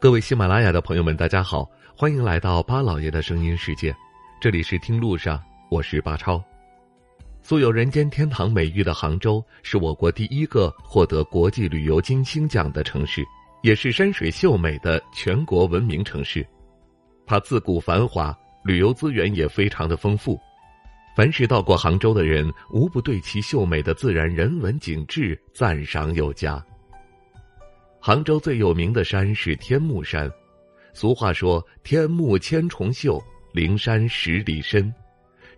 各位喜马拉雅的朋友们，大家好，欢迎来到巴老爷的声音世界，这里是听路上，我是巴超。素有“人间天堂”美誉的杭州，是我国第一个获得国际旅游金星奖的城市，也是山水秀美的全国闻名城市。它自古繁华，旅游资源也非常的丰富。凡是到过杭州的人，无不对其秀美的自然人文景致赞赏有加。杭州最有名的山是天目山，俗话说“天目千重秀，灵山十里深”。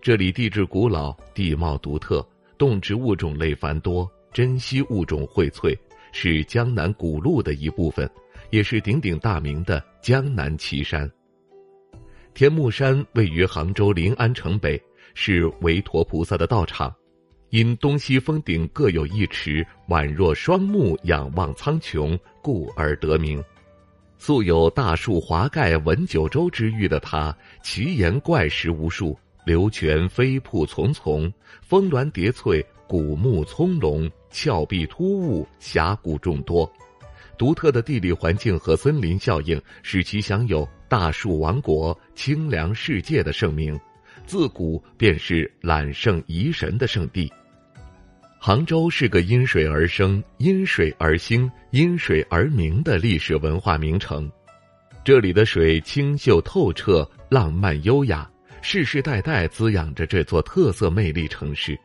这里地质古老，地貌独特，动植物种类繁多，珍稀物种荟萃，是江南古路的一部分，也是鼎鼎大名的江南奇山。天目山位于杭州临安城北，是韦陀菩萨的道场。因东西峰顶各有一池，宛若双目仰望苍穹，故而得名。素有“大树华盖文九州”之誉的它，奇岩怪石无数，流泉飞瀑丛丛，峰峦叠翠，古木葱茏，峭壁突兀，峡谷众多。独特的地理环境和森林效应，使其享有“大树王国”“清凉世界”的盛名，自古便是揽胜遗神的圣地。杭州是个因水而生、因水而兴、因水而名的历史文化名城，这里的水清秀透彻、浪漫优雅，世世代代滋养着这座特色魅力城市。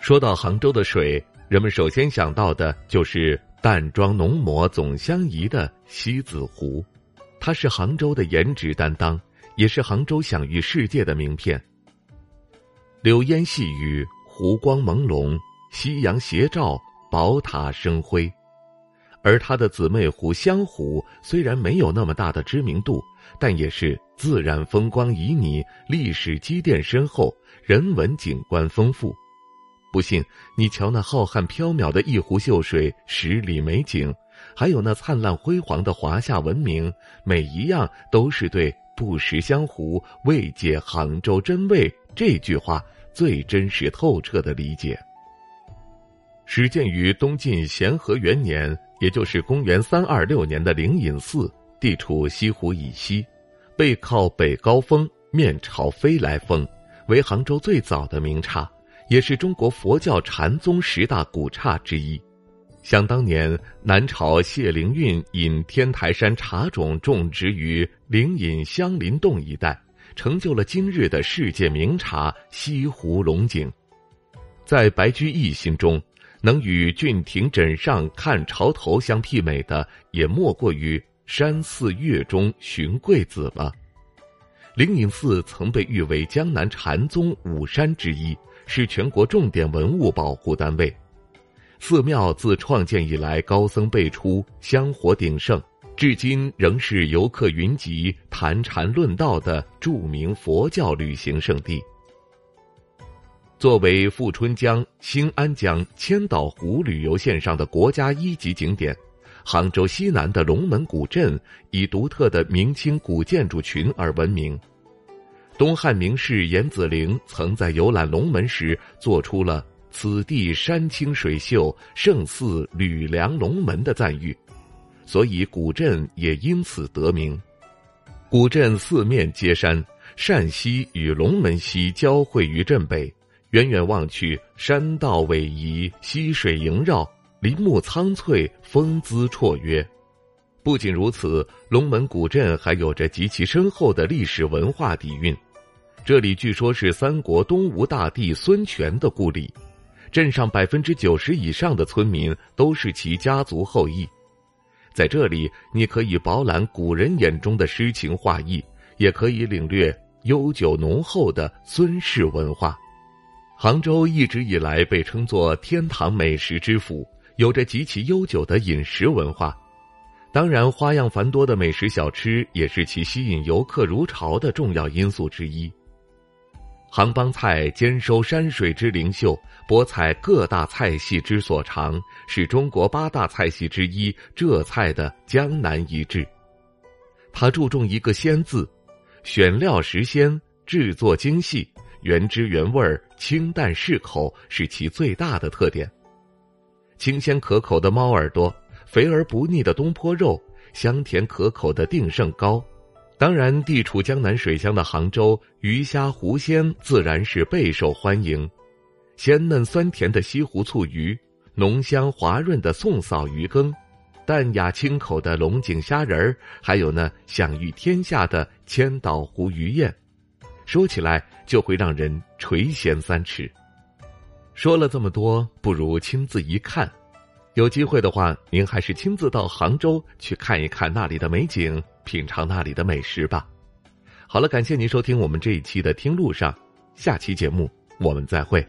说到杭州的水，人们首先想到的就是淡妆浓抹总相宜的西子湖，它是杭州的颜值担当，也是杭州享誉世界的名片。柳烟细雨。湖光朦胧，夕阳斜照，宝塔生辉。而它的姊妹湖湘湖虽然没有那么大的知名度，但也是自然风光旖旎，历史积淀深厚，人文景观丰富。不信，你瞧那浩瀚缥缈的一湖秀水，十里美景，还有那灿烂辉煌的华夏文明，每一样都是对“不识湘湖，未解杭州真味”这句话。最真实透彻的理解。始建于东晋咸和元年，也就是公元三二六年的灵隐寺，地处西湖以西，背靠北高峰，面朝飞来峰，为杭州最早的名刹，也是中国佛教禅宗十大古刹之一。想当年，南朝谢灵运引天台山茶种种植于灵隐香林洞一带。成就了今日的世界名茶西湖龙井，在白居易心中，能与郡亭枕上看潮头相媲美的，也莫过于山寺月中寻桂子了。灵隐寺曾被誉为江南禅宗五山之一，是全国重点文物保护单位。寺庙自创建以来，高僧辈出，香火鼎盛。至今仍是游客云集、谈禅论道的著名佛教旅行胜地。作为富春江、兴安江、千岛湖旅游线上的国家一级景点，杭州西南的龙门古镇以独特的明清古建筑群而闻名。东汉名士严子陵曾在游览龙门时，做出了“此地山清水秀，胜似吕梁龙门”的赞誉。所以古镇也因此得名。古镇四面皆山，善溪与龙门溪交汇于镇北，远远望去，山道逶迤，溪水萦绕，林木苍翠，风姿绰约。不仅如此，龙门古镇还有着极其深厚的历史文化底蕴。这里据说是三国东吴大帝孙权的故里，镇上百分之九十以上的村民都是其家族后裔。在这里，你可以饱览古人眼中的诗情画意，也可以领略悠久浓厚的孙氏文化。杭州一直以来被称作天堂美食之府，有着极其悠久的饮食文化。当然，花样繁多的美食小吃也是其吸引游客如潮的重要因素之一。杭帮菜兼收山水之灵秀，博采各大菜系之所长，是中国八大菜系之一浙菜的江南一致。它注重一个“鲜”字，选料时鲜，制作精细，原汁原味儿，清淡适口，是其最大的特点。清鲜可口的猫耳朵，肥而不腻的东坡肉，香甜可口的定胜糕。当然，地处江南水乡的杭州，鱼虾湖鲜自然是备受欢迎。鲜嫩酸甜的西湖醋鱼，浓香滑润的宋嫂鱼羹，淡雅清口的龙井虾仁儿，还有那享誉天下的千岛湖鱼宴，说起来就会让人垂涎三尺。说了这么多，不如亲自一看。有机会的话，您还是亲自到杭州去看一看那里的美景，品尝那里的美食吧。好了，感谢您收听我们这一期的《听路上》，下期节目我们再会。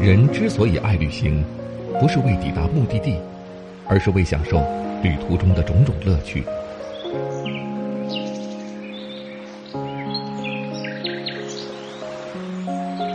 人之所以爱旅行，不是为抵达目的地，而是为享受旅途中的种种乐趣。